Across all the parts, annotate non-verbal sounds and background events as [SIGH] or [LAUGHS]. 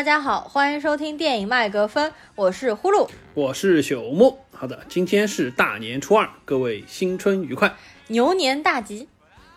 大家好，欢迎收听电影麦格芬，我是呼噜，我是朽木。好的，今天是大年初二，各位新春愉快，牛年大吉。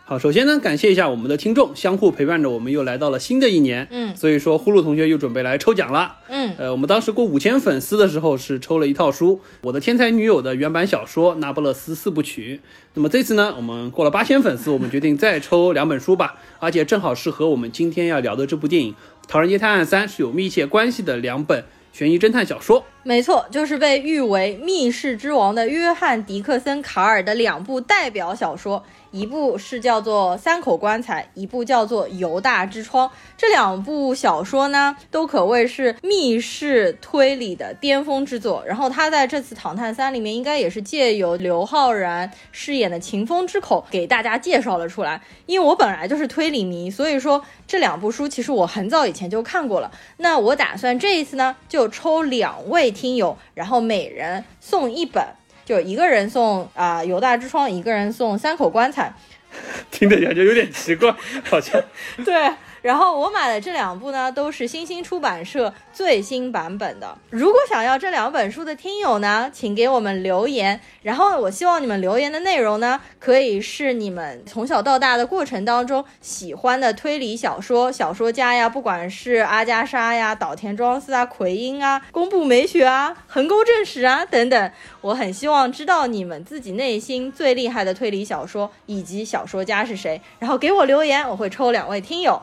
好，首先呢，感谢一下我们的听众，相互陪伴着我们又来到了新的一年。嗯，所以说呼噜同学又准备来抽奖了。嗯，呃，我们当时过五千粉丝的时候是抽了一套书，《我的天才女友》的原版小说《那不勒斯四部曲》。那么这次呢，我们过了八千粉丝，我们决定再抽两本书吧，而且正好是和我们今天要聊的这部电影《唐人街探案三》是有密切关系的两本悬疑侦探小说。没错，就是被誉为密室之王的约翰·迪克森·卡尔的两部代表小说，一部是叫做《三口棺材》，一部叫做《犹大之窗》。这两部小说呢，都可谓是密室推理的巅峰之作。然后他在这次《唐探三》里面，应该也是借由刘昊然饰演的秦风之口给大家介绍了出来。因为我本来就是推理迷，所以说这两部书其实我很早以前就看过了。那我打算这一次呢，就抽两位。听友，然后每人送一本，就一个人送啊《犹大之窗》，一个人送《三口棺材》。[LAUGHS] 听着感觉有点奇怪，好像 [LAUGHS] 对。然后我买的这两部呢，都是新星出版社最新版本的。如果想要这两本书的听友呢，请给我们留言。然后我希望你们留言的内容呢，可以是你们从小到大的过程当中喜欢的推理小说小说家呀，不管是阿加莎呀、岛田庄司啊、奎因啊、宫部美雪啊、横沟正史啊等等。我很希望知道你们自己内心最厉害的推理小说以及小说家是谁，然后给我留言，我会抽两位听友。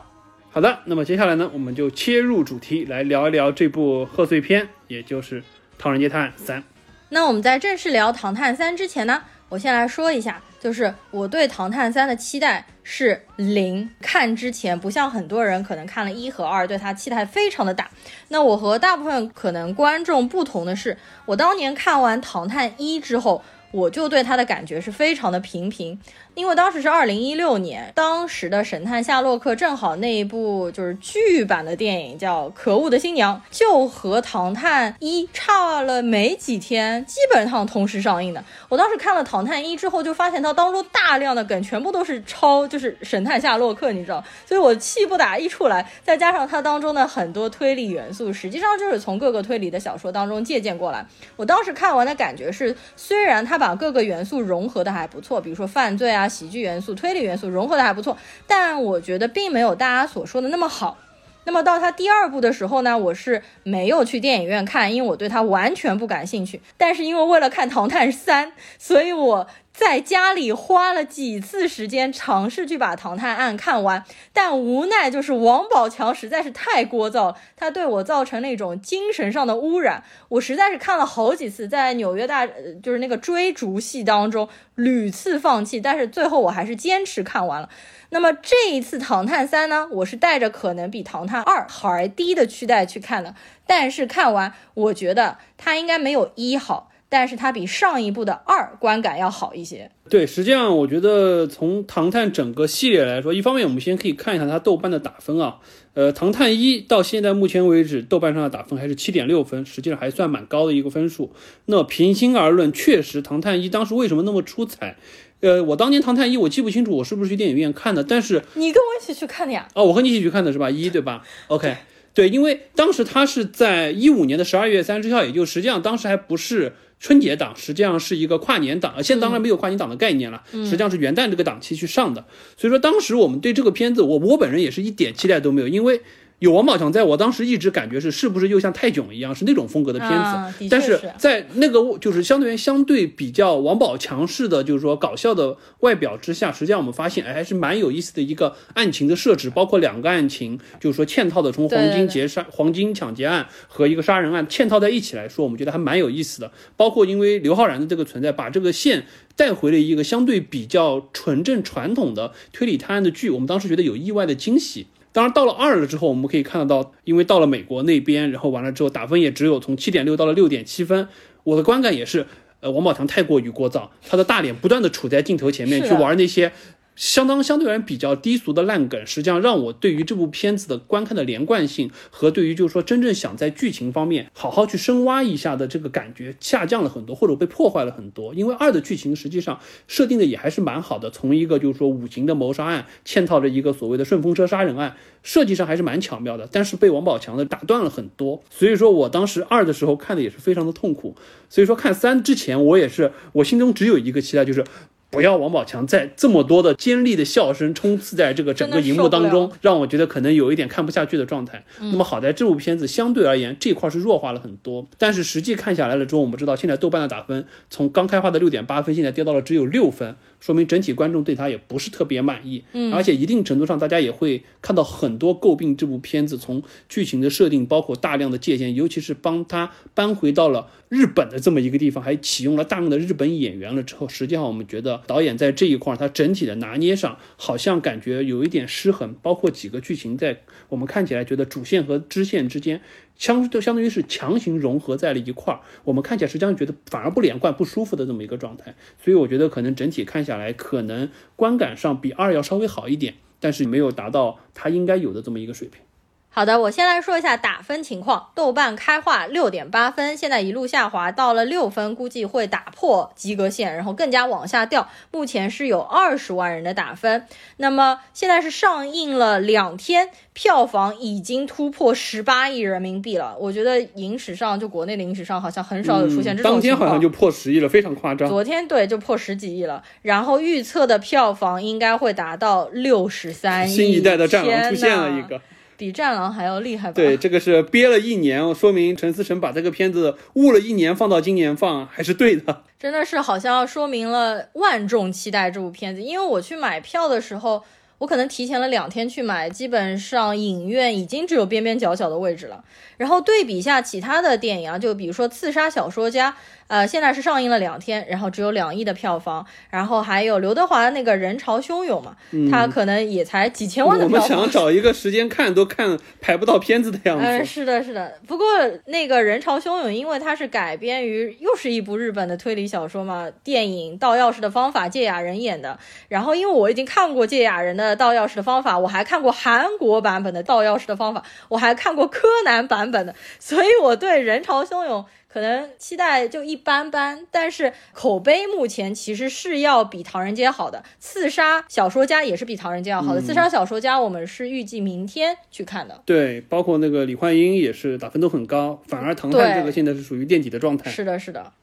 好的，那么接下来呢，我们就切入主题来聊一聊这部贺岁片，也就是《唐人街探案三》。那我们在正式聊《唐探三》之前呢，我先来说一下，就是我对《唐探三》的期待是零。看之前不像很多人可能看了一和二，对它期待非常的大。那我和大部分可能观众不同的是，我当年看完《唐探一》之后，我就对它的感觉是非常的平平。因为当时是二零一六年，当时的神探夏洛克正好那一部就是剧版的电影叫《可恶的新娘》，就和《唐探一》差了没几天，基本上同时上映的。我当时看了《唐探一》之后，就发现它当中大量的梗全部都是抄，就是神探夏洛克，你知道，所以我气不打一处来。再加上它当中的很多推理元素，实际上就是从各个推理的小说当中借鉴过来。我当时看完的感觉是，虽然它把各个元素融合的还不错，比如说犯罪啊。喜剧元素、推理元素融合的还不错，但我觉得并没有大家所说的那么好。那么到他第二部的时候呢，我是没有去电影院看，因为我对他完全不感兴趣。但是因为为了看《唐探三》，所以我。在家里花了几次时间尝试去把《唐探案》看完，但无奈就是王宝强实在是太聒噪，他对我造成那种精神上的污染。我实在是看了好几次，在纽约大就是那个追逐戏当中屡次放弃，但是最后我还是坚持看完了。那么这一次《唐探三》呢，我是带着可能比《唐探二》还低的期待去看的，但是看完我觉得它应该没有一好。但是它比上一部的二观感要好一些。对，实际上我觉得从《唐探》整个系列来说，一方面我们先可以看一下它豆瓣的打分啊。呃，《唐探一》到现在目前为止，豆瓣上的打分还是七点六分，实际上还算蛮高的一个分数。那平心而论，确实《唐探一》当时为什么那么出彩？呃，我当年《唐探一》我记不清楚我是不是去电影院看的，但是你跟我一起去看的呀？哦，我和你一起去看的是吧？一对吧？OK。对，因为当时它是在一五年的十二月三十号，也就实际上当时还不是春节档，实际上是一个跨年档，现在当然没有跨年档的概念了，实际上是元旦这个档期去上的。所以说当时我们对这个片子，我我本人也是一点期待都没有，因为。有王宝强在，我当时一直感觉是是不是又像泰囧一样是那种风格的片子，但是在那个就是相对于相对比较王宝强式的就是说搞笑的外表之下，实际上我们发现哎还是蛮有意思的一个案情的设置，包括两个案情，就是说嵌套的从黄金劫杀、黄金抢劫案和一个杀人案嵌套在一起来说，我们觉得还蛮有意思的。包括因为刘昊然的这个存在，把这个线带回了一个相对比较纯正传统的推理探案的剧，我们当时觉得有意外的惊喜。当然，到了二了之后，我们可以看得到，因为到了美国那边，然后完了之后打分也只有从七点六到了六点七分。我的观感也是，呃，王宝强太过于聒噪，他的大脸不断的处在镜头前面去玩那些相当相对而言比较低俗的烂梗，实际上让我对于这部片子的观看的连贯性和对于就是说真正想在剧情方面好好去深挖一下的这个感觉下降了很多，或者被破坏了很多。因为二的剧情实际上设定的也还是蛮好的，从一个就是说五行的谋杀案嵌套着一个所谓的顺风车杀人案，设计上还是蛮巧妙的，但是被王宝强的打断了很多。所以说我当时二的时候看的也是非常的痛苦。所以说看三之前我也是，我心中只有一个期待，就是。不要王宝强在这么多的尖利的笑声冲刺在这个整个荧幕当中，让我觉得可能有一点看不下去的状态。那么好在这部片子相对而言这块是弱化了很多，但是实际看下来了之后，我们知道现在豆瓣的打分从刚开花的六点八分，现在跌到了只有六分，说明整体观众对他也不是特别满意。嗯，而且一定程度上大家也会看到很多诟病这部片子从剧情的设定，包括大量的借鉴，尤其是帮他搬回到了日本的这么一个地方，还启用了大量的日本演员了之后，实际上我们觉得。导演在这一块，他整体的拿捏上好像感觉有一点失衡，包括几个剧情在我们看起来觉得主线和支线之间相就相当于是强行融合在了一块儿，我们看起来实际上觉得反而不连贯、不舒服的这么一个状态。所以我觉得可能整体看下来，可能观感上比二要稍微好一点，但是没有达到它应该有的这么一个水平。好的，我先来说一下打分情况。豆瓣开画六点八分，现在一路下滑到了六分，估计会打破及格线，然后更加往下掉。目前是有二十万人的打分。那么现在是上映了两天，票房已经突破十八亿人民币了。我觉得影史上就国内的影史上好像很少有出现这种当天好像就破十亿了，非常夸张。昨天对就破十几亿了，然后预测的票房应该会达到六十三亿。新一代的战狼出现了一个。比战狼还要厉害吧？对，这个是憋了一年，说明陈思诚把这个片子捂了一年放到今年放还是对的。真的是好像说明了万众期待这部片子，因为我去买票的时候。我可能提前了两天去买，基本上影院已经只有边边角角的位置了。然后对比一下其他的电影啊，就比如说《刺杀小说家》，呃，现在是上映了两天，然后只有两亿的票房。然后还有刘德华的那个人潮汹涌嘛，他可能也才几千万的票房。我们想找一个时间看都看排不到片子的样子。嗯，是的，是的。不过那个人潮汹涌，因为它是改编于又是一部日本的推理小说嘛，电影《盗钥匙的方法》，芥雅人演的。然后因为我已经看过芥雅人的。盗钥匙的方法，我还看过韩国版本的盗钥匙的方法，我还看过柯南版本的，所以我对人潮汹涌可能期待就一般般，但是口碑目前其实是要比唐人街好的。刺杀小说家也是比唐人街要好的。刺杀小说家我们是预计明天去看的。对，包括那个李焕英也是打分都很高，反而唐探这个现在是属于垫底的状态。是的，是的。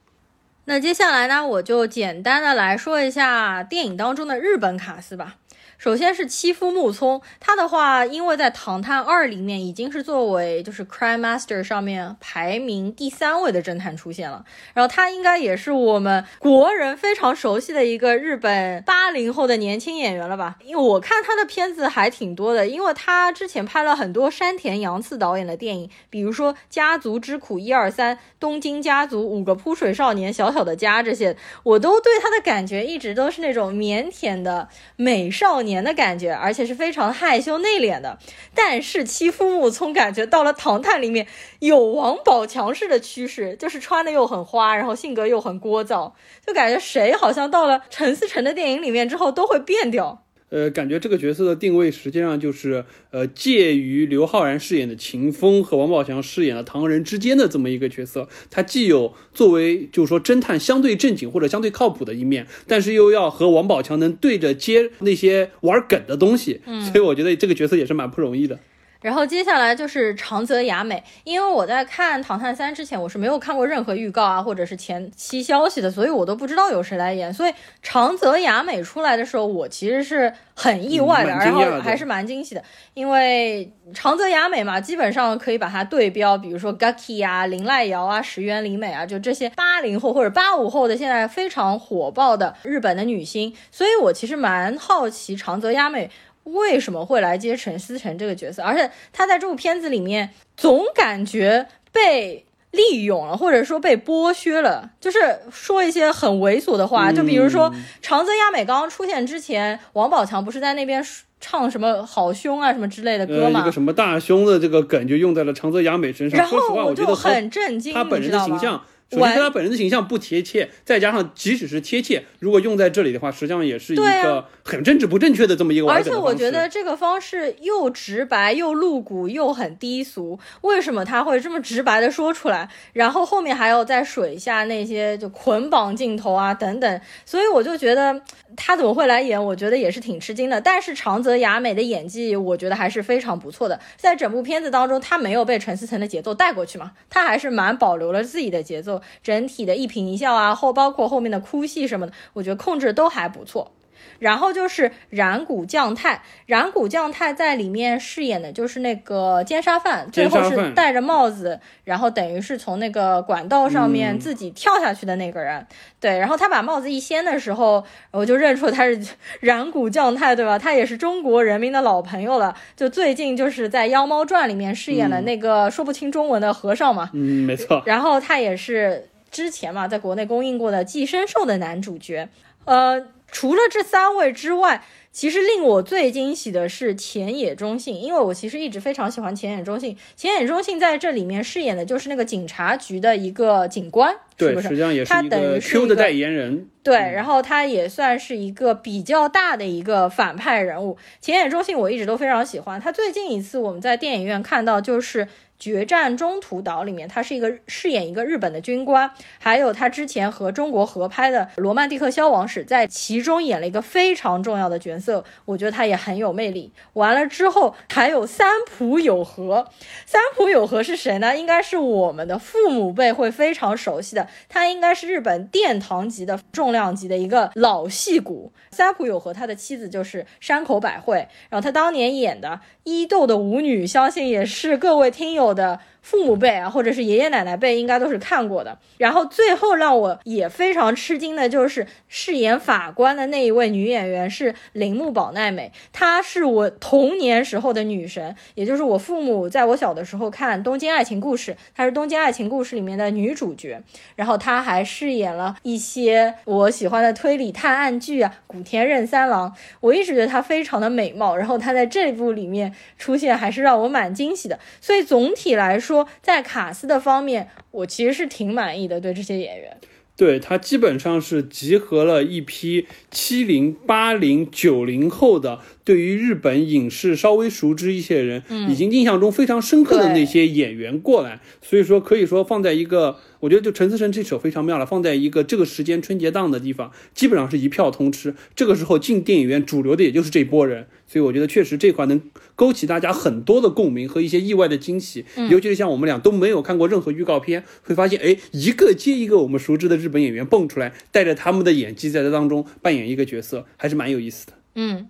那接下来呢，我就简单的来说一下电影当中的日本卡司吧。首先是妻夫木聪，他的话，因为在《唐探二》里面已经是作为就是 Crime Master 上面排名第三位的侦探出现了，然后他应该也是我们国人非常熟悉的一个日本八零后的年轻演员了吧？因为我看他的片子还挺多的，因为他之前拍了很多山田洋次导演的电影，比如说《家族之苦》一二三，《东京家族》五个扑水少年，小小的家这些，我都对他的感觉一直都是那种腼腆的美少年。年的感觉，而且是非常害羞内敛的。但是欺负木聪感觉到了《唐探》里面有王宝强式的趋势，就是穿的又很花，然后性格又很聒噪，就感觉谁好像到了陈思诚的电影里面之后都会变掉。呃，感觉这个角色的定位实际上就是，呃，介于刘昊然饰演的秦风和王宝强饰演的唐人之间的这么一个角色。他既有作为就是说侦探相对正经或者相对靠谱的一面，但是又要和王宝强能对着接那些玩梗的东西。嗯，所以我觉得这个角色也是蛮不容易的。然后接下来就是长泽雅美，因为我在看《唐探三》之前，我是没有看过任何预告啊，或者是前期消息的，所以我都不知道有谁来演。所以长泽雅美出来的时候，我其实是很意外的，然后还是蛮惊喜的。因为长泽雅美嘛，基本上可以把它对标，比如说 Gaki 啊、林濑遥啊、石原里美啊，就这些八零后或者八五后的现在非常火爆的日本的女星。所以我其实蛮好奇长泽雅美。为什么会来接陈思诚这个角色？而且他在这部片子里面总感觉被利用了，或者说被剥削了，就是说一些很猥琐的话。就比如说长泽雅美刚刚出现之前，王宝强不是在那边唱什么好凶啊什么之类的歌吗？一个什么大胸的这个梗就用在了长泽雅美身上。然后我就很震惊，他本人的形象。首先跟他本人的形象不贴切，再加上即使是贴切，如果用在这里的话，实际上也是一个很政治不正确的这么一个而且我觉得这个方式又直白又露骨又很低俗。为什么他会这么直白的说出来？然后后面还要在水下那些就捆绑镜头啊等等，所以我就觉得他怎么会来演？我觉得也是挺吃惊的。但是长泽雅美的演技，我觉得还是非常不错的。在整部片子当中，他没有被陈思诚的节奏带过去嘛，他还是蛮保留了自己的节奏。整体的一颦一笑啊，后包括后面的哭戏什么的，我觉得控制都还不错。然后就是染谷将太，染谷将太在里面饰演的就是那个奸杀犯，最后是戴着帽子，然后等于是从那个管道上面自己跳下去的那个人。对，然后他把帽子一掀的时候，我就认出他是染谷将太，对吧？他也是中国人民的老朋友了，就最近就是在《妖猫传》里面饰演了那个说不清中文的和尚嘛。嗯，没错。然后他也是之前嘛，在国内公映过的《寄生兽》的男主角，呃。除了这三位之外，其实令我最惊喜的是浅野忠信，因为我其实一直非常喜欢浅野忠信。浅野忠信在这里面饰演的就是那个警察局的一个警官，是不是？实际上也是一个 Q 的代言人。对，然后他也算是一个比较大的一个反派人物。浅野忠信我一直都非常喜欢，他最近一次我们在电影院看到就是。决战中途岛里面，他是一个饰演一个日本的军官，还有他之前和中国合拍的《罗曼蒂克消亡史》在其中演了一个非常重要的角色，我觉得他也很有魅力。完了之后还有三浦友和，三浦友和是谁呢？应该是我们的父母辈会非常熟悉的，他应该是日本殿堂级的重量级的一个老戏骨。三浦友和他的妻子就是山口百惠，然后他当年演的伊豆的舞女，相信也是各位听友好的。父母辈啊，或者是爷爷奶奶辈，应该都是看过的。然后最后让我也非常吃惊的就是饰演法官的那一位女演员是铃木保奈美，她是我童年时候的女神，也就是我父母在我小的时候看《东京爱情故事》，她是《东京爱情故事》里面的女主角。然后她还饰演了一些我喜欢的推理探案剧啊，古田任三郎。我一直觉得她非常的美貌，然后她在这部里面出现还是让我蛮惊喜的。所以总体来说。说在卡斯的方面，我其实是挺满意的。对这些演员，对他基本上是集合了一批七零、八零、九零后的。对于日本影视稍微熟知一些人，已经印象中非常深刻的那些演员过来，所以说可以说放在一个，我觉得就陈思诚这首非常妙了，放在一个这个时间春节档的地方，基本上是一票通吃。这个时候进电影院主流的也就是这波人，所以我觉得确实这块能勾起大家很多的共鸣和一些意外的惊喜。尤其是像我们俩都没有看过任何预告片，会发现哎，一个接一个我们熟知的日本演员蹦出来，带着他们的演技在这当中扮演一个角色，还是蛮有意思的。嗯。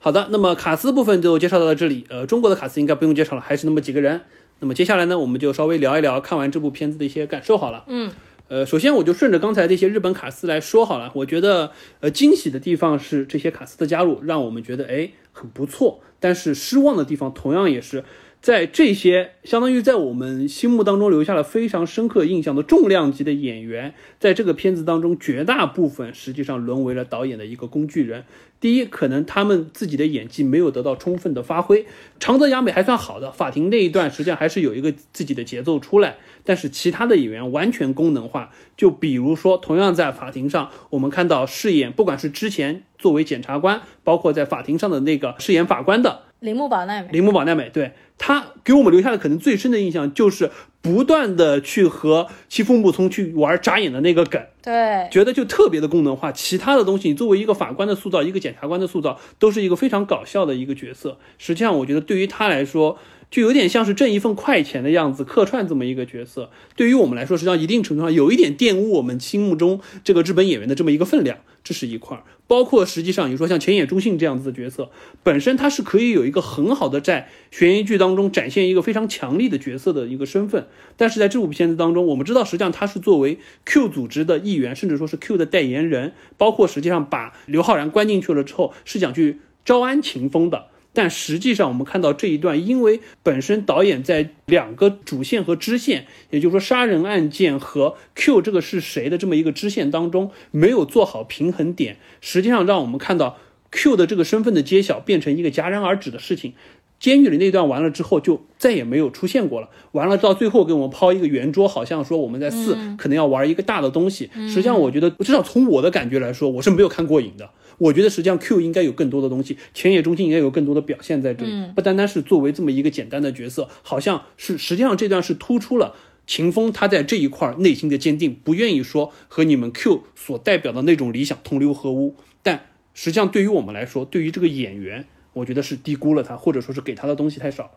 好的，那么卡斯部分就介绍到了这里。呃，中国的卡斯应该不用介绍了，还是那么几个人。那么接下来呢，我们就稍微聊一聊看完这部片子的一些感受好了。嗯，呃，首先我就顺着刚才这些日本卡斯来说好了。我觉得，呃，惊喜的地方是这些卡斯的加入，让我们觉得哎很不错。但是失望的地方同样也是。在这些相当于在我们心目当中留下了非常深刻印象的重量级的演员，在这个片子当中，绝大部分实际上沦为了导演的一个工具人。第一，可能他们自己的演技没有得到充分的发挥。长泽雅美还算好的，法庭那一段实际上还是有一个自己的节奏出来，但是其他的演员完全功能化。就比如说，同样在法庭上，我们看到饰演不管是之前作为检察官，包括在法庭上的那个饰演法官的铃木保奈美，铃木保奈美对。他给我们留下的可能最深的印象，就是不断的去和欺负木聪去玩眨眼的那个梗，对，觉得就特别的功能化。其他的东西，你作为一个法官的塑造，一个检察官的塑造，都是一个非常搞笑的一个角色。实际上，我觉得对于他来说，就有点像是挣一份快钱的样子，客串这么一个角色。对于我们来说，实际上一定程度上有一点玷污我们心目中这个日本演员的这么一个分量。这是一块儿，包括实际上你说像浅野忠信这样子的角色，本身他是可以有一个很好的在悬疑剧当当中展现一个非常强力的角色的一个身份，但是在这部片子当中，我们知道实际上他是作为 Q 组织的一员，甚至说是 Q 的代言人，包括实际上把刘昊然关进去了之后，是想去招安秦风的。但实际上，我们看到这一段，因为本身导演在两个主线和支线，也就是说杀人案件和 Q 这个是谁的这么一个支线当中，没有做好平衡点，实际上让我们看到 Q 的这个身份的揭晓变成一个戛然而止的事情。监狱里那段完了之后，就再也没有出现过了。完了到最后给我们抛一个圆桌，好像说我们在四可能要玩一个大的东西。实际上，我觉得至少从我的感觉来说，我是没有看过瘾的。我觉得实际上 Q 应该有更多的东西，前野中心应该有更多的表现在这里，不单单是作为这么一个简单的角色，好像是实际上这段是突出了秦风他在这一块内心的坚定，不愿意说和你们 Q 所代表的那种理想同流合污。但实际上对于我们来说，对于这个演员。我觉得是低估了他，或者说是给他的东西太少了。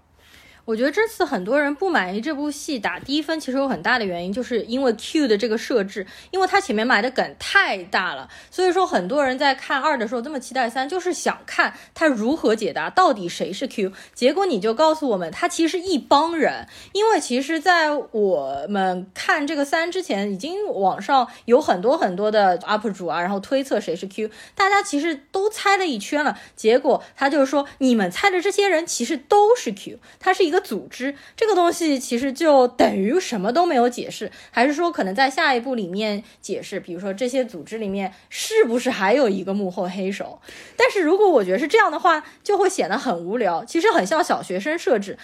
我觉得这次很多人不满意这部戏打低分，其实有很大的原因，就是因为 Q 的这个设置，因为他前面埋的梗太大了，所以说很多人在看二的时候这么期待三，就是想看他如何解答到底谁是 Q。结果你就告诉我们，他其实一帮人，因为其实，在我们看这个三之前，已经网上有很多很多的 UP 主啊，然后推测谁是 Q，大家其实都猜了一圈了，结果他就说，你们猜的这些人其实都是 Q，他是一。一个组织这个东西其实就等于什么都没有解释，还是说可能在下一步里面解释？比如说这些组织里面是不是还有一个幕后黑手？但是如果我觉得是这样的话，就会显得很无聊，其实很像小学生设置。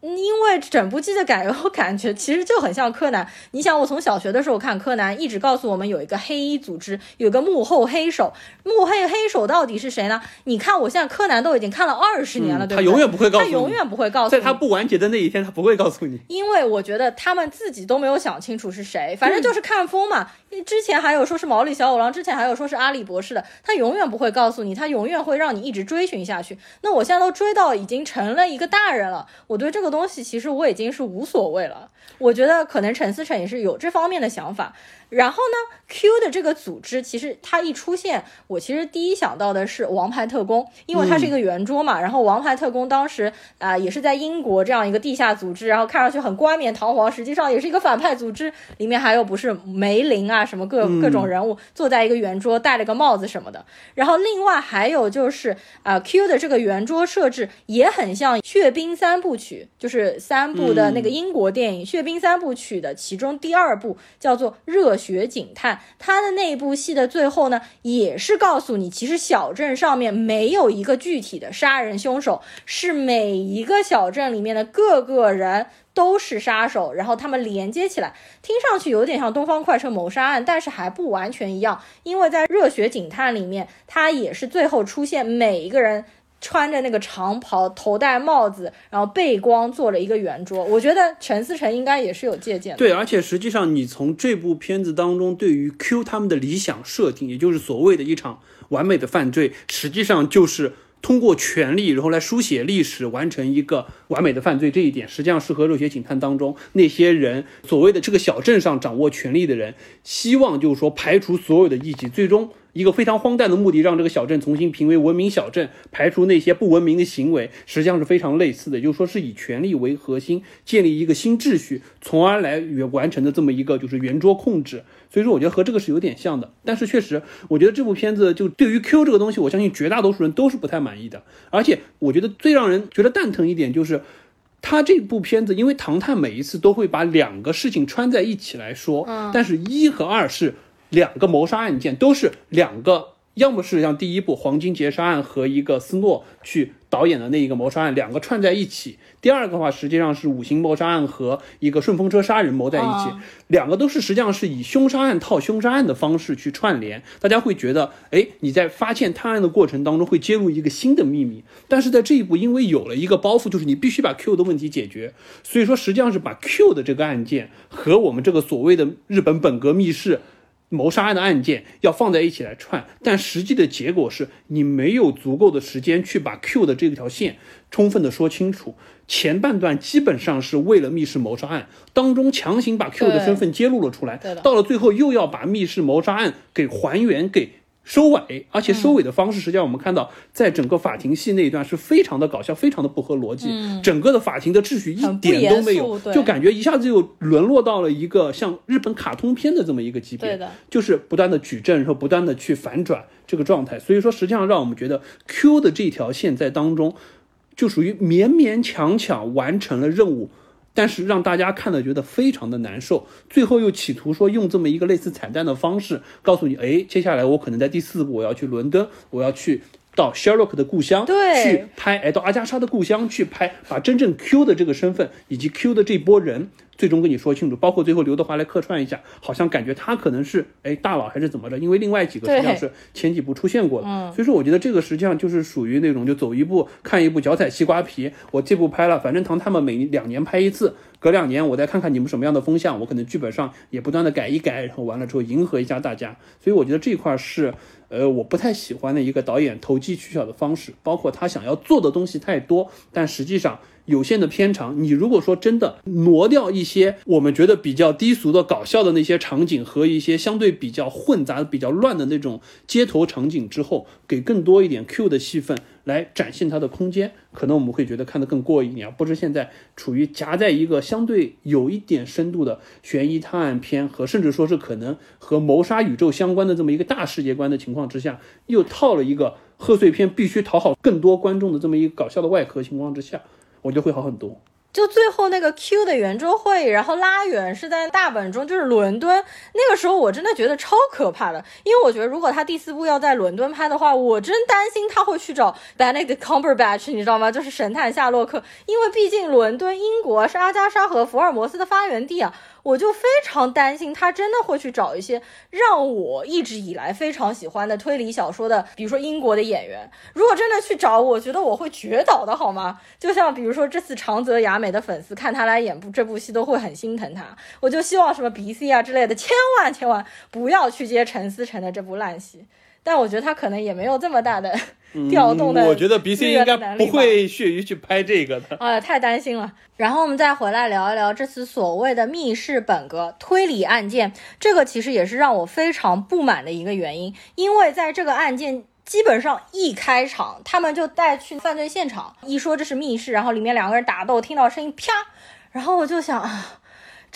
因为整部剧的感我感觉其实就很像柯南。你想，我从小学的时候看柯南，一直告诉我们有一个黑衣组织，有个幕后黑手。幕后黑手到底是谁呢？你看，我现在柯南都已经看了二十年了，对他永远不会告诉你，他永远不会告诉你，在他不完结的那一天，他不会告诉你。因为我觉得他们自己都没有想清楚是谁，反正就是看风嘛。之前还有说是毛利小五郎，之前还有说是阿里博士的，他永远不会告诉你，他永远会让你一直追寻下去。那我现在都追到已经成了一个大人了，我对这个东西其实我已经是无所谓了。我觉得可能陈思诚也是有这方面的想法。然后呢，Q 的这个组织其实它一出现，我其实第一想到的是王牌特工，因为它是一个圆桌嘛。然后王牌特工当时啊也是在英国这样一个地下组织，然后看上去很冠冕堂皇，实际上也是一个反派组织。里面还有不是梅林啊什么各各种人物坐在一个圆桌，戴了个帽子什么的。然后另外还有就是啊 Q 的这个圆桌设置也很像《血冰三部曲》，就是三部的那个英国电影《血冰三部曲》的其中第二部叫做热。血警探，它的那部戏的最后呢，也是告诉你，其实小镇上面没有一个具体的杀人凶手，是每一个小镇里面的各个人都是杀手，然后他们连接起来，听上去有点像东方快车谋杀案，但是还不完全一样，因为在热血警探里面，他也是最后出现每一个人。穿着那个长袍，头戴帽子，然后背光做了一个圆桌。我觉得陈思诚应该也是有借鉴。对，而且实际上你从这部片子当中对于 Q 他们的理想设定，也就是所谓的一场完美的犯罪，实际上就是通过权力，然后来书写历史，完成一个完美的犯罪。这一点实际上是和热血警探当中那些人所谓的这个小镇上掌握权力的人，希望就是说排除所有的异己，最终。一个非常荒诞的目的，让这个小镇重新评为文明小镇，排除那些不文明的行为，实际上是非常类似的。就是说，是以权力为核心，建立一个新秩序，从而来完成的这么一个就是圆桌控制。所以说，我觉得和这个是有点像的。但是确实，我觉得这部片子就对于 Q 这个东西，我相信绝大多数人都是不太满意的。而且，我觉得最让人觉得蛋疼一点就是，他这部片子，因为唐探每一次都会把两个事情穿在一起来说，但是一和二是。两个谋杀案件都是两个，要么是像第一部黄金劫杀案和一个斯诺去导演的那一个谋杀案，两个串在一起。第二个的话实际上是五行谋杀案和一个顺风车杀人谋在一起，两个都是实际上是以凶杀案套凶杀案的方式去串联。大家会觉得，哎，你在发现探案的过程当中会揭露一个新的秘密。但是在这一步，因为有了一个包袱，就是你必须把 Q 的问题解决，所以说实际上是把 Q 的这个案件和我们这个所谓的日本本格密室。谋杀案的案件要放在一起来串，但实际的结果是你没有足够的时间去把 Q 的这条线充分的说清楚。前半段基本上是为了密室谋杀案当中强行把 Q 的身份揭露了出来，到了最后又要把密室谋杀案给还原给。收尾，而且收尾的方式，实际上我们看到，在整个法庭戏那一段是非常的搞笑，非常的不合逻辑。整个的法庭的秩序一点都没有，就感觉一下子又沦落到了一个像日本卡通片的这么一个级别，就是不断的举证，然后不断的去反转这个状态。所以说，实际上让我们觉得 Q 的这条线在当中，就属于勉勉强强完成了任务。但是让大家看了觉得非常的难受，最后又企图说用这么一个类似彩蛋的方式告诉你，哎，接下来我可能在第四部我要去伦敦，我要去到 Sherlock 的故乡对去拍，哎，到阿加莎的故乡去拍，把真正 Q 的这个身份以及 Q 的这波人。最终跟你说清楚，包括最后刘德华来客串一下，好像感觉他可能是哎大佬还是怎么着？因为另外几个实际上是前几部出现过的，所以说我觉得这个实际上就是属于那种就走一步看一步，脚踩西瓜皮。我这部拍了，反正唐他们每两年拍一次，隔两年我再看看你们什么样的风向，我可能剧本上也不断的改一改，然后完了之后迎合一下大家。所以我觉得这一块是呃我不太喜欢的一个导演投机取巧的方式，包括他想要做的东西太多，但实际上。有限的片长，你如果说真的挪掉一些我们觉得比较低俗的搞笑的那些场景和一些相对比较混杂、比较乱的那种街头场景之后，给更多一点 Q 的戏份来展现它的空间，可能我们会觉得看得更过瘾啊，不是现在处于夹在一个相对有一点深度的悬疑探案片和甚至说是可能和谋杀宇宙相关的这么一个大世界观的情况之下，又套了一个贺岁片必须讨好更多观众的这么一个搞笑的外壳情况之下。我觉得会好很多。就最后那个 Q 的圆桌会议，然后拉远是在大本钟，就是伦敦。那个时候我真的觉得超可怕的，因为我觉得如果他第四部要在伦敦拍的话，我真担心他会去找 Benedict Cumberbatch，你知道吗？就是神探夏洛克，因为毕竟伦敦英国是阿加莎和福尔摩斯的发源地啊。我就非常担心他真的会去找一些让我一直以来非常喜欢的推理小说的，比如说英国的演员。如果真的去找，我觉得我会绝倒的好吗？就像比如说这次长泽雅美的粉丝看他来演部这部戏都会很心疼他。我就希望什么 B C 啊之类的，千万千万不要去接陈思诚的这部烂戏。但我觉得他可能也没有这么大的调动的，我觉得 B C 应该不会屑于去拍这个的。[LAUGHS] 哎呀，太担心了。然后我们再回来聊一聊这次所谓的密室本格推理案件，这个其实也是让我非常不满的一个原因，因为在这个案件基本上一开场，他们就带去犯罪现场，一说这是密室，然后里面两个人打斗，听到声音啪，然后我就想啊。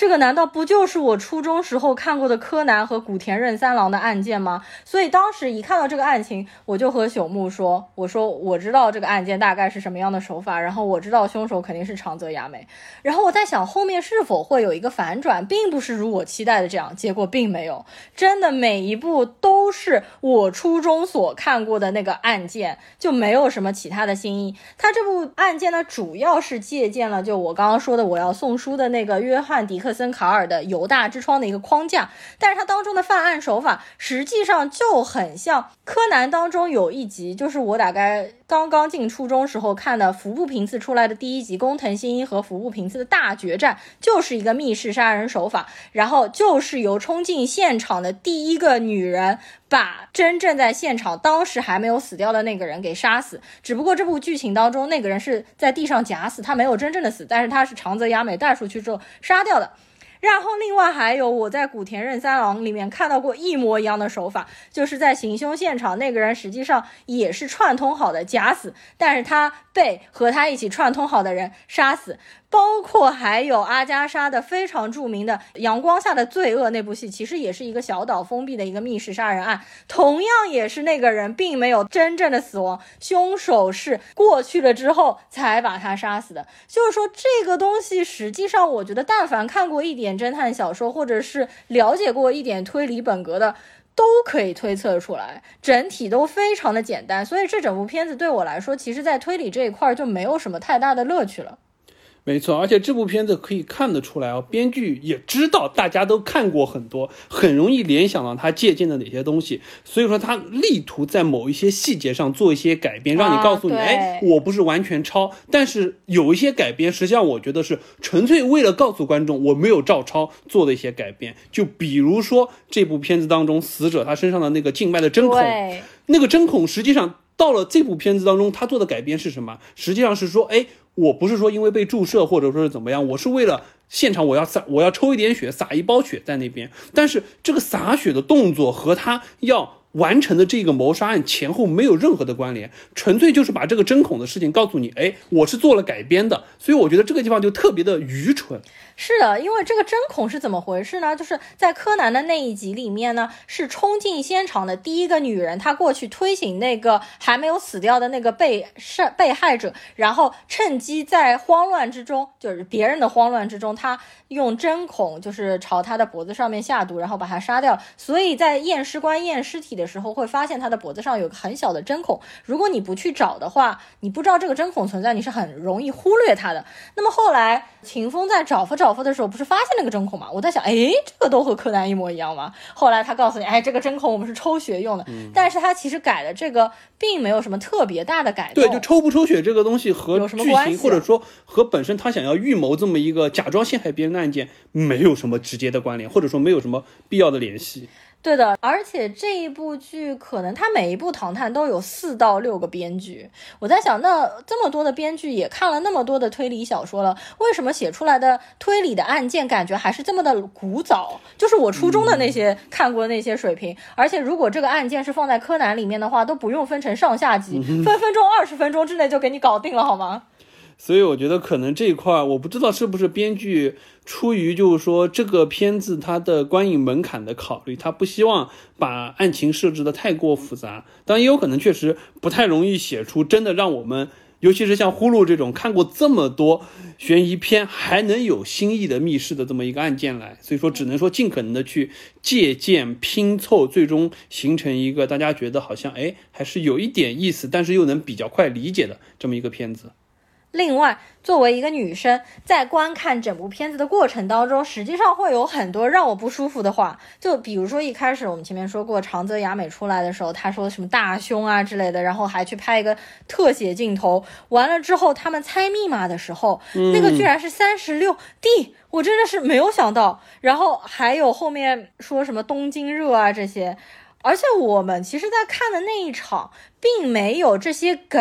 这个难道不就是我初中时候看过的柯南和古田任三郎的案件吗？所以当时一看到这个案情，我就和朽木说：“我说我知道这个案件大概是什么样的手法，然后我知道凶手肯定是长泽雅美。然后我在想后面是否会有一个反转，并不是如我期待的这样，结果并没有。真的每一部都是我初中所看过的那个案件，就没有什么其他的新意。他这部案件呢，主要是借鉴了就我刚刚说的我要送书的那个约翰迪。克森卡尔的犹大之窗的一个框架，但是它当中的犯案手法实际上就很像柯南当中有一集，就是我大概刚刚进初中时候看的服部平次出来的第一集，工藤新一和服部平次的大决战，就是一个密室杀人手法，然后就是由冲进现场的第一个女人把真正在现场当时还没有死掉的那个人给杀死，只不过这部剧情当中那个人是在地上假死，他没有真正的死，但是他是长泽雅美带出去之后杀掉的。然后，另外还有我在古田任三郎里面看到过一模一样的手法，就是在行凶现场，那个人实际上也是串通好的假死，但是他被和他一起串通好的人杀死。包括还有阿加莎的非常著名的《阳光下的罪恶》那部戏，其实也是一个小岛封闭的一个密室杀人案，同样也是那个人并没有真正的死亡，凶手是过去了之后才把他杀死的。就是说这个东西，实际上我觉得，但凡看过一点侦探小说，或者是了解过一点推理本格的，都可以推测出来，整体都非常的简单。所以这整部片子对我来说，其实在推理这一块就没有什么太大的乐趣了。没错，而且这部片子可以看得出来哦，编剧也知道大家都看过很多，很容易联想到他借鉴的哪些东西，所以说他力图在某一些细节上做一些改变，让你告诉你，哎，我不是完全抄，但是有一些改编，实际上我觉得是纯粹为了告诉观众我没有照抄做的一些改编，就比如说这部片子当中死者他身上的那个静脉的针孔，那个针孔实际上到了这部片子当中，他做的改编是什么？实际上是说，哎。我不是说因为被注射或者说是怎么样，我是为了现场我要撒我要抽一点血撒一包血在那边，但是这个洒血的动作和他要完成的这个谋杀案前后没有任何的关联，纯粹就是把这个针孔的事情告诉你，哎，我是做了改编的，所以我觉得这个地方就特别的愚蠢。是的，因为这个针孔是怎么回事呢？就是在柯南的那一集里面呢，是冲进现场的第一个女人，她过去推醒那个还没有死掉的那个被是被害者，然后趁机在慌乱之中，就是别人的慌乱之中，她用针孔就是朝他的脖子上面下毒，然后把他杀掉。所以在验尸官验尸体的时候，会发现他的脖子上有个很小的针孔。如果你不去找的话，你不知道这个针孔存在，你是很容易忽略它的。那么后来秦风在找找夫的时候，不是发现那个针孔嘛？我在想，哎，这个都和柯南一模一样吗？后来他告诉你，哎，这个针孔我们是抽血用的，但是他其实改的这个并没有什么特别大的改动。对，就抽不抽血这个东西和剧情，或者说和本身他想要预谋这么一个假装陷害别人的案件没有什么直接的关联，或者说没有什么必要的联系。对的，而且这一部剧可能它每一部《唐探》都有四到六个编剧。我在想，那这么多的编剧也看了那么多的推理小说了，为什么写出来的推理的案件感觉还是这么的古早？就是我初中的那些看过的那些水平。而且如果这个案件是放在柯南里面的话，都不用分成上下集，分分钟二十分钟之内就给你搞定了，好吗？所以我觉得可能这一块，我不知道是不是编剧出于就是说这个片子它的观影门槛的考虑，他不希望把案情设置的太过复杂。当然也有可能确实不太容易写出真的让我们，尤其是像呼噜这种看过这么多悬疑片还能有新意的密室的这么一个案件来。所以说只能说尽可能的去借鉴拼凑，最终形成一个大家觉得好像哎还是有一点意思，但是又能比较快理解的这么一个片子。另外，作为一个女生，在观看整部片子的过程当中，实际上会有很多让我不舒服的话。就比如说一开始我们前面说过，长泽雅美出来的时候，她说什么大胸啊之类的，然后还去拍一个特写镜头。完了之后，他们猜密码的时候，那个居然是三十六 D，我真的是没有想到。然后还有后面说什么东京热啊这些，而且我们其实在看的那一场，并没有这些梗。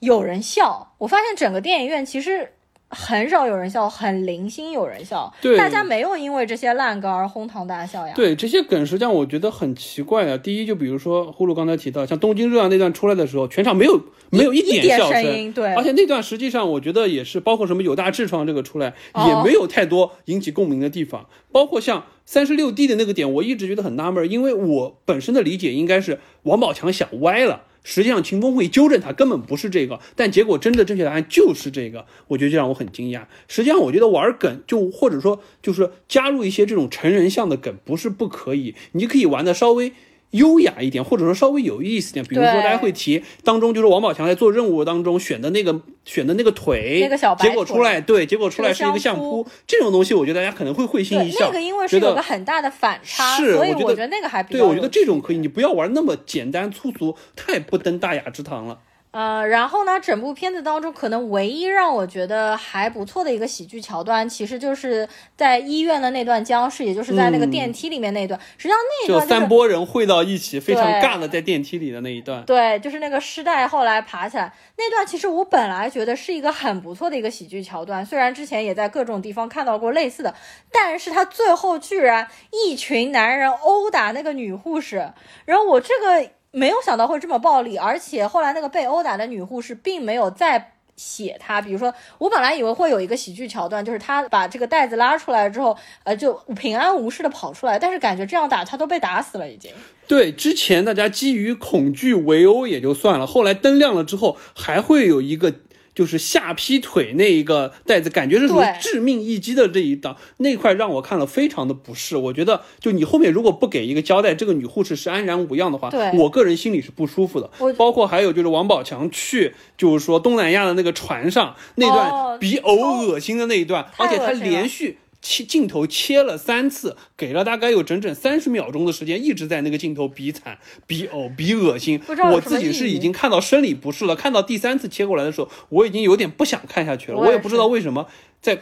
有人笑，我发现整个电影院其实很少有人笑，很零星有人笑，对，大家没有因为这些烂梗而哄堂大笑呀。对，这些梗实际上我觉得很奇怪啊。第一，就比如说呼噜刚才提到，像东京热啊那段出来的时候，全场没有没有一点笑声，对，而且那段实际上我觉得也是，包括什么有大痔疮这个出来，也没有太多引起共鸣的地方。包括像三十六 D 的那个点，我一直觉得很纳闷，因为我本身的理解应该是王宝强想歪了。实际上，秦风会纠正他，根本不是这个，但结果真的正确答案就是这个，我觉得就让我很惊讶。实际上，我觉得玩梗就或者说就是加入一些这种成人向的梗，不是不可以，你可以玩的稍微。优雅一点，或者说稍微有意思点，比如说大家会提当中，就是王宝强在做任务当中选的那个选的那个腿，那个小白结果出来，对，结果出来是一个相扑，这种东西，我觉得大家可能会会心一笑。那个因为是有个很大的反差，是，所以我觉得那个还。对，我觉得这种可以，你不要玩那么简单粗俗，太不登大雅之堂了。呃，然后呢，整部片子当中可能唯一让我觉得还不错的一个喜剧桥段，其实就是在医院的那段僵尸，也就是在那个电梯里面那段。实际上那段就三波人汇到一起，非常尬的在电梯里的那一段。对，就是那个尸袋后来爬起来那段，其实我本来觉得是一个很不错的一个喜剧桥段，虽然之前也在各种地方看到过类似的，但是他最后居然一群男人殴打那个女护士，然后我这个。没有想到会这么暴力，而且后来那个被殴打的女护士并没有再写他。比如说，我本来以为会有一个喜剧桥段，就是他把这个袋子拉出来之后，呃，就平安无事的跑出来。但是感觉这样打他都被打死了，已经。对，之前大家基于恐惧围殴也就算了，后来灯亮了之后，还会有一个。就是下劈腿那一个袋子，感觉是属于致命一击的这一档那块，让我看了非常的不适。我觉得，就你后面如果不给一个交代，这个女护士是安然无恙的话，我个人心里是不舒服的。包括还有就是王宝强去，就是说东南亚的那个船上那段比偶恶心的那一段，而且他连续。切镜头切了三次，给了大概有整整三十秒钟的时间，一直在那个镜头比惨、比呕、比恶心。我自己是已经看到生理不适了。看到第三次切过来的时候，我已经有点不想看下去了。我也不知道为什么，在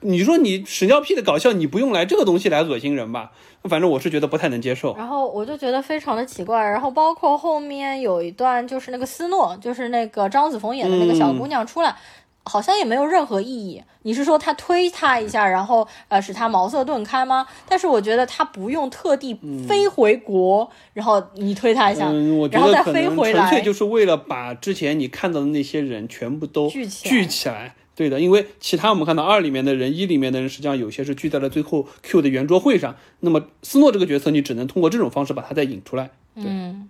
你说你屎尿屁的搞笑，你不用来这个东西来恶心人吧？反正我是觉得不太能接受。然后我就觉得非常的奇怪。然后包括后面有一段，就是那个斯诺，就是那个张子枫演的那个小姑娘出来。好像也没有任何意义。你是说他推他一下，然后呃使他茅塞顿开吗？但是我觉得他不用特地飞回国，然后你推他一下，然后再飞回来，纯粹就是为了把之前你看到的那些人全部都聚起来。对的，因为其他我们看到二里面的人、一里面的人，实际上有些是聚在了最后 Q 的圆桌会上。那么斯诺这个角色，你只能通过这种方式把他再引出来。嗯。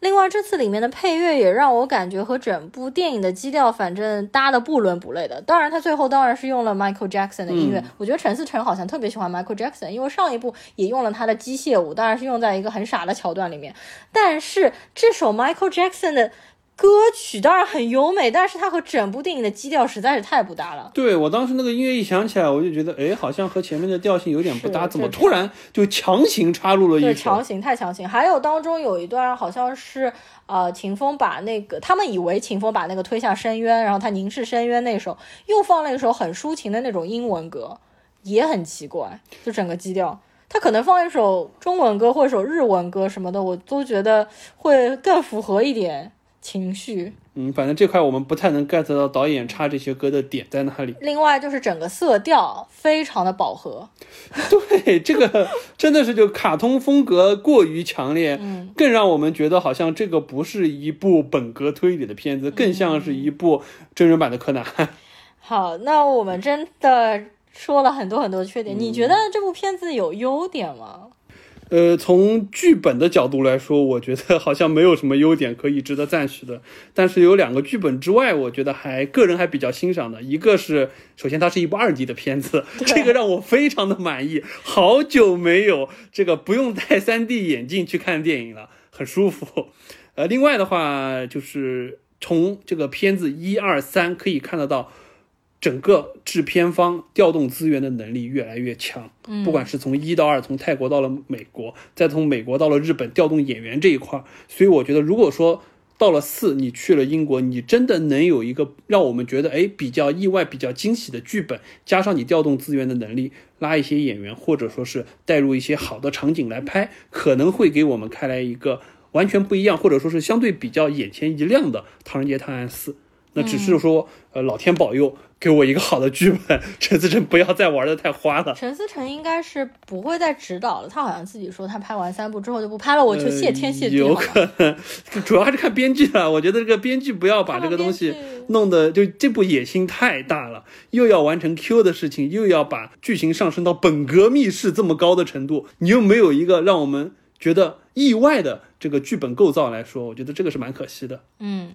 另外，这次里面的配乐也让我感觉和整部电影的基调反正搭的不伦不类的。当然，他最后当然是用了 Michael Jackson 的音乐。我觉得陈思诚好像特别喜欢 Michael Jackson，因为上一部也用了他的机械舞，当然是用在一个很傻的桥段里面。但是这首 Michael Jackson 的。歌曲当然很优美，但是它和整部电影的基调实在是太不搭了。对我当时那个音乐一响起来，我就觉得，哎，好像和前面的调性有点不搭，怎么突然就强行插入了一首？对，强行太强行。还有当中有一段好像是，呃，秦风把那个他们以为秦风把那个推向深渊，然后他凝视深渊那首，又放了一首很抒情的那种英文歌，也很奇怪，就整个基调。他可能放一首中文歌或者首日文歌什么的，我都觉得会更符合一点。情绪，嗯，反正这块我们不太能 get 到导演插这些歌的点在哪里。另外就是整个色调非常的饱和，[LAUGHS] 对，这个真的是就卡通风格过于强烈，嗯，更让我们觉得好像这个不是一部本格推理的片子，更像是一部真人版的柯南。[LAUGHS] 好，那我们真的说了很多很多的缺点，你觉得这部片子有优点吗？呃，从剧本的角度来说，我觉得好像没有什么优点可以值得赞许的。但是有两个剧本之外，我觉得还个人还比较欣赏的。一个是，首先它是一部二 D 的片子，这个让我非常的满意。好久没有这个不用戴三 D 眼镜去看电影了，很舒服。呃，另外的话，就是从这个片子一二三可以看得到。整个制片方调动资源的能力越来越强，不管是从一到二，从泰国到了美国，再从美国到了日本，调动演员这一块儿，所以我觉得，如果说到了四，你去了英国，你真的能有一个让我们觉得哎比较意外、比较惊喜的剧本，加上你调动资源的能力，拉一些演员，或者说是带入一些好的场景来拍，可能会给我们开来一个完全不一样，或者说是相对比较眼前一亮的《唐人街探案四》。那只是说，呃，老天保佑，给我一个好的剧本，陈思诚不要再玩的太花了。陈思诚应该是不会再指导了，他好像自己说他拍完三部之后就不拍了，我就谢天谢地。有可能，主要还是看编剧了。我觉得这个编剧不要把这个东西 [LAUGHS] 弄得就这部野心太大了，又要完成 Q 的事情，又要把剧情上升到本格密室这么高的程度，你又没有一个让我们觉得意外的这个剧本构造来说，我觉得这个是蛮可惜的。嗯。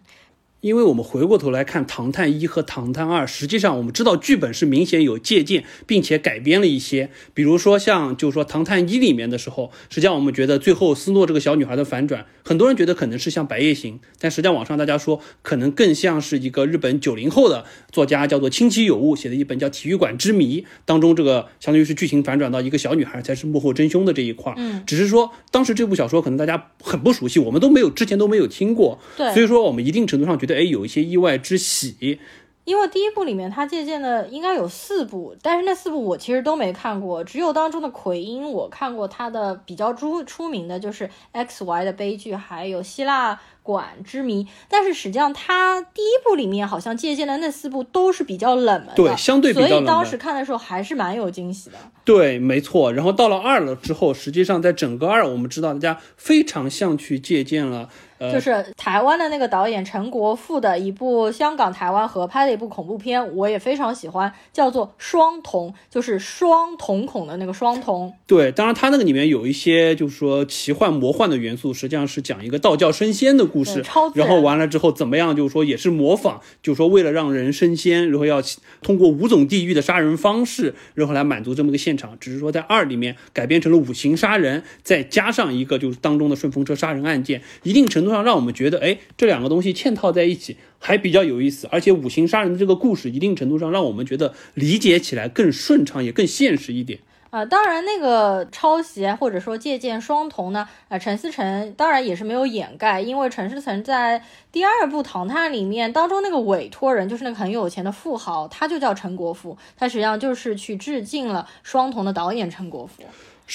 因为我们回过头来看《唐探一》和《唐探二》，实际上我们知道剧本是明显有借鉴，并且改编了一些。比如说像就是说《唐探一》里面的时候，实际上我们觉得最后斯诺这个小女孩的反转，很多人觉得可能是像《白夜行》，但实际上网上大家说可能更像是一个日本九零后的作家叫做清崎有物写的一本叫《体育馆之谜》当中，这个相当于是剧情反转到一个小女孩才是幕后真凶的这一块。嗯，只是说当时这部小说可能大家很不熟悉，我们都没有之前都没有听过，对，所以说我们一定程度上觉得。哎，有一些意外之喜，因为第一部里面他借鉴的应该有四部，但是那四部我其实都没看过，只有当中的奎因我看过，他的比较出出名的就是 X Y 的悲剧，还有希腊。馆之谜，但是实际上他第一部里面好像借鉴的那四部都是比较冷门的，对，相对比较所以当时看的时候还是蛮有惊喜的。对，没错。然后到了二了之后，实际上在整个二，我们知道大家非常像去借鉴了，呃，就是台湾的那个导演陈国富的一部香港台湾合拍的一部恐怖片，我也非常喜欢，叫做《双瞳》，就是双瞳孔的那个双瞳。对，当然他那个里面有一些就是说奇幻魔幻的元素，实际上是讲一个道教升仙的。故事，然后完了之后怎么样？就是说也是模仿，就是说为了让人升仙，然后要通过五种地狱的杀人方式，然后来满足这么个现场。只是说在二里面改编成了五行杀人，再加上一个就是当中的顺风车杀人案件，一定程度上让我们觉得，哎，这两个东西嵌套在一起还比较有意思。而且五行杀人的这个故事，一定程度上让我们觉得理解起来更顺畅，也更现实一点。啊，当然那个抄袭或者说借鉴双瞳呢，啊，陈思诚当然也是没有掩盖，因为陈思诚在第二部《唐探》里面当中那个委托人就是那个很有钱的富豪，他就叫陈国富，他实际上就是去致敬了双瞳的导演陈国富。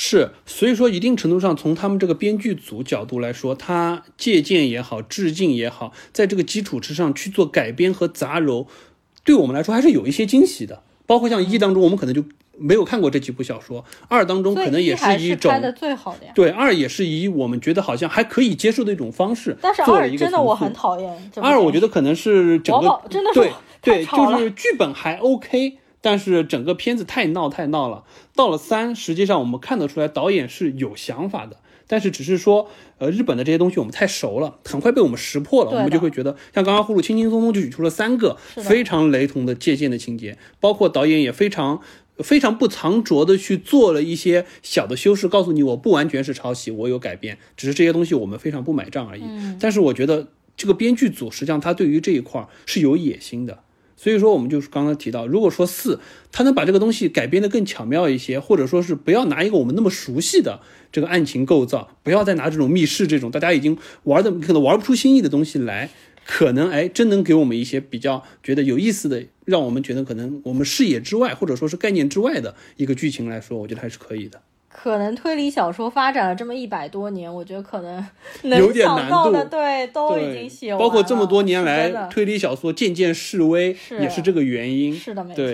是，所以说一定程度上从他们这个编剧组角度来说，他借鉴也好，致敬也好，在这个基础之上去做改编和杂糅，对我们来说还是有一些惊喜的。包括像一当中，我们可能就。没有看过这几部小说，二当中可能也是一种拍的最好的呀。对，二也是以我们觉得好像还可以接受的一种方式，但是二真的我很讨厌。二我觉得可能是整个真的对对，就是剧本还 OK，但是整个片子太闹太闹了。到了三，实际上我们看得出来导演是有想法的。但是只是说，呃，日本的这些东西我们太熟了，很快被我们识破了，我们就会觉得，像刚刚呼噜轻轻松松就举出了三个非常雷同的借鉴的情节，包括导演也非常非常不藏拙的去做了一些小的修饰，告诉你我不完全是抄袭，我有改编，只是这些东西我们非常不买账而已。但是我觉得这个编剧组实际上他对于这一块是有野心的。所以说，我们就是刚刚提到，如果说四，他能把这个东西改编的更巧妙一些，或者说是不要拿一个我们那么熟悉的这个案情构造，不要再拿这种密室这种大家已经玩的可能玩不出新意的东西来，可能哎真能给我们一些比较觉得有意思的，让我们觉得可能我们视野之外或者说是概念之外的一个剧情来说，我觉得还是可以的。可能推理小说发展了这么一百多年，我觉得可能 [LAUGHS] 能想到的，对，都已经写完了。包括这么多年来，推理小说渐渐式微，也是这个原因。是的，没错。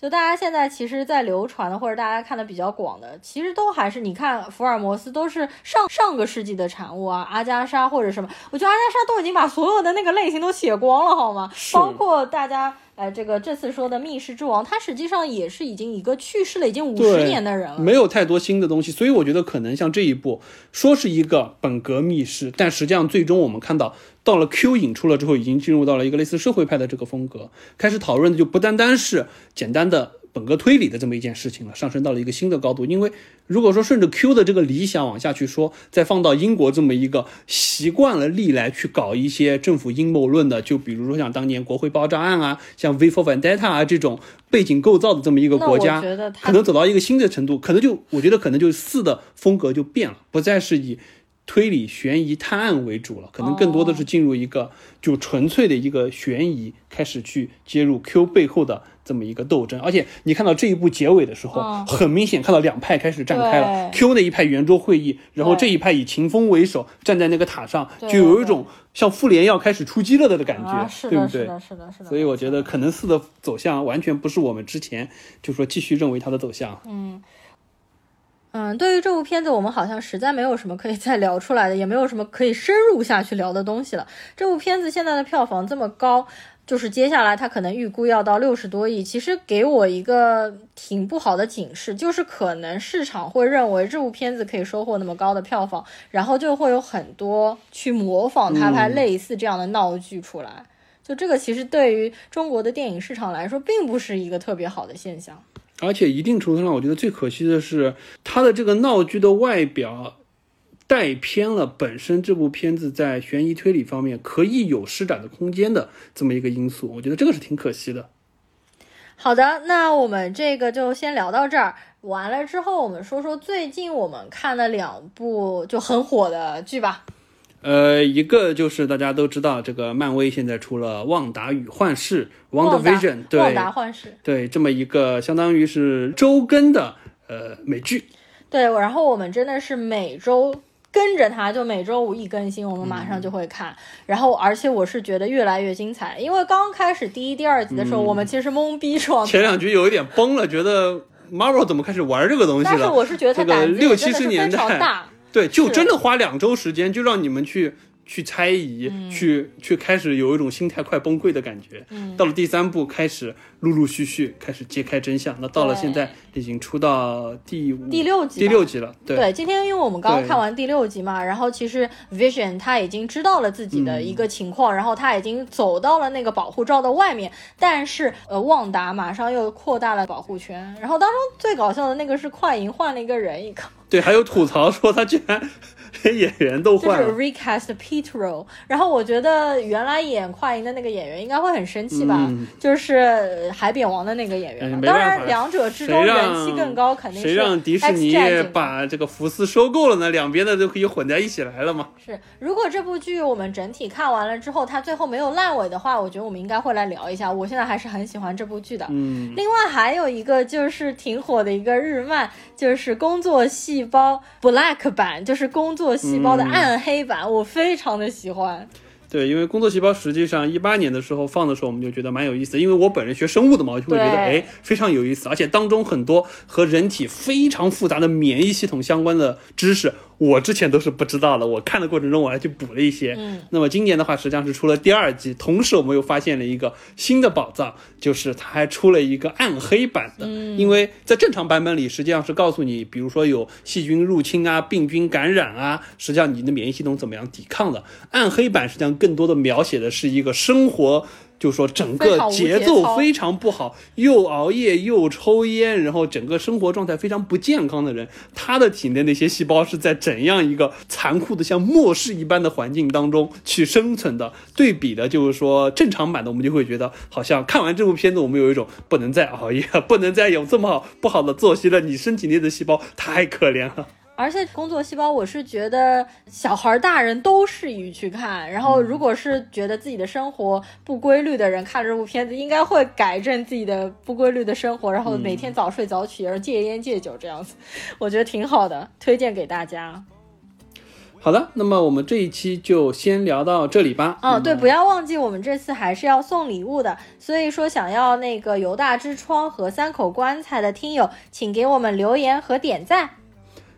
就大家现在其实，在流传的或者大家看的比较广的，其实都还是你看福尔摩斯都是上上个世纪的产物啊，阿加莎或者什么，我觉得阿加莎都已经把所有的那个类型都写光了，好吗？包括大家。哎，这个这次说的密室之王，他实际上也是已经一个去世了已经五十年的人了，没有太多新的东西，所以我觉得可能像这一部说是一个本格密室，但实际上最终我们看到到了 Q 引出了之后，已经进入到了一个类似社会派的这个风格，开始讨论的就不单单是简单的。本格推理的这么一件事情了，上升到了一个新的高度。因为如果说顺着 Q 的这个理想往下去说，再放到英国这么一个习惯了历来去搞一些政府阴谋论的，就比如说像当年国会爆炸案啊，像 V for Vendetta 啊这种背景构造的这么一个国家，可能走到一个新的程度，可能就我觉得可能就四的风格就变了，不再是以推理悬疑探案为主了，可能更多的是进入一个就纯粹的一个悬疑，开始去接入 Q 背后的。这么一个斗争，而且你看到这一部结尾的时候，很明显看到两派开始站开了。Q 那一派圆桌会议，然后这一派以秦风为首站在那个塔上，就有一种像复联要开始出击了的感觉，对不对？是的，是的，是的。所以我觉得可能四的走向完全不是我们之前就说继续认为它的走向。嗯嗯，对于这部片子，我们好像实在没有什么可以再聊出来的，也没有什么可以深入下去聊的东西了。这部片子现在的票房这么高。就是接下来他可能预估要到六十多亿，其实给我一个挺不好的警示，就是可能市场会认为这部片子可以收获那么高的票房，然后就会有很多去模仿他拍类似这样的闹剧出来。就这个其实对于中国的电影市场来说，并不是一个特别好的现象。而且一定程度上，我觉得最可惜的是他的这个闹剧的外表。带偏了本身这部片子在悬疑推理方面可以有施展的空间的这么一个因素，我觉得这个是挺可惜的。好的，那我们这个就先聊到这儿。完了之后，我们说说最近我们看了两部就很火的剧吧。呃，一个就是大家都知道，这个漫威现在出了《旺达与幻视》（Wonder Vision），对，旺达幻视，对，这么一个相当于是周更的呃美剧。对，然后我们真的是每周。跟着他就每周五一更新，我们马上就会看。然后，而且我是觉得越来越精彩，因为刚开始第一、第二集的时候，我们其实懵逼状态。前两局有一点崩了，觉得 Marvel 怎么开始玩这个东西了？但是我是觉得他胆子真的非常大，对，就真的花两周时间就让你们去。去猜疑，去去开始有一种心态快崩溃的感觉。到了第三部，开始陆陆续续开始揭开真相。那到了现在，已经出到第五、第六集、第六集了。对，对今天因为我们刚刚看完第六集嘛，然后其实 Vision 他已经知道了自己的一个情况，然后他已经走到了那个保护罩的外面。但是，呃，旺达马上又扩大了保护圈。然后当中最搞笑的那个是快银换了一个人，一个对，还有吐槽说他居然连。演员都换了，就是 recast Petro。然后我觉得原来演快银的那个演员应该会很生气吧？就是海扁王的那个演员。当然，两者之中人气更高，肯定是。谁让迪士尼把这个福斯收购了呢？两边的都可以混在一起来了嘛？是。如果这部剧我们整体看完了之后，它最后没有烂尾的话，我觉得我们应该会来聊一下。我现在还是很喜欢这部剧的。嗯。另外还有一个就是挺火的一个日漫，就是《工作细胞》Black 版，就是工作。细胞的暗黑版，我非常的喜欢。对，因为工作细胞实际上一八年的时候放的时候，我们就觉得蛮有意思的，因为我本人学生物的嘛，我就会觉得对哎非常有意思，而且当中很多和人体非常复杂的免疫系统相关的知识，我之前都是不知道的。我看的过程中我还去补了一些。嗯，那么今年的话，实际上是出了第二季，同时我们又发现了一个新的宝藏，就是它还出了一个暗黑版的。嗯因为在正常版本里，实际上是告诉你，比如说有细菌入侵啊、病菌感染啊，实际上你的免疫系统怎么样抵抗的。暗黑版实际上更多的描写的是一个生活。就说整个节奏非常不好，又熬夜又抽烟，然后整个生活状态非常不健康的人，他的体内那些细胞是在怎样一个残酷的像末世一般的环境当中去生存的？对比的就是说正常版的，我们就会觉得好像看完这部片子，我们有一种不能再熬夜，[LAUGHS] 不能再有这么好不好的作息了，你身体内的细胞太可怜了。而且工作细胞，我是觉得小孩儿、大人都适宜去看。然后，如果是觉得自己的生活不规律的人，看这部片子应该会改正自己的不规律的生活，然后每天早睡早起，然后戒烟戒酒这样子，我觉得挺好的，推荐给大家。好的，那么我们这一期就先聊到这里吧。哦，对，不要忘记我们这次还是要送礼物的，所以说想要那个犹大之窗和三口棺材的听友，请给我们留言和点赞。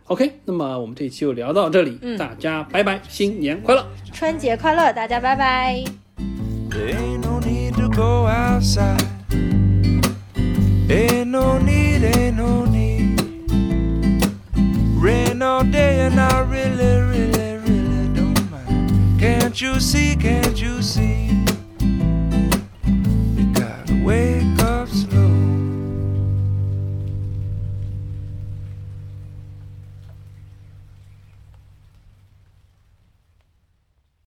OK，那么我们这一期就聊到这里，嗯、大家拜拜，新年快乐，春节快乐，大家拜拜。Ain't no need to go outside. Ain't no need, ain't no need. Rain day, and I really, really, really don't mind. Can't you see? Can't you see? got a way.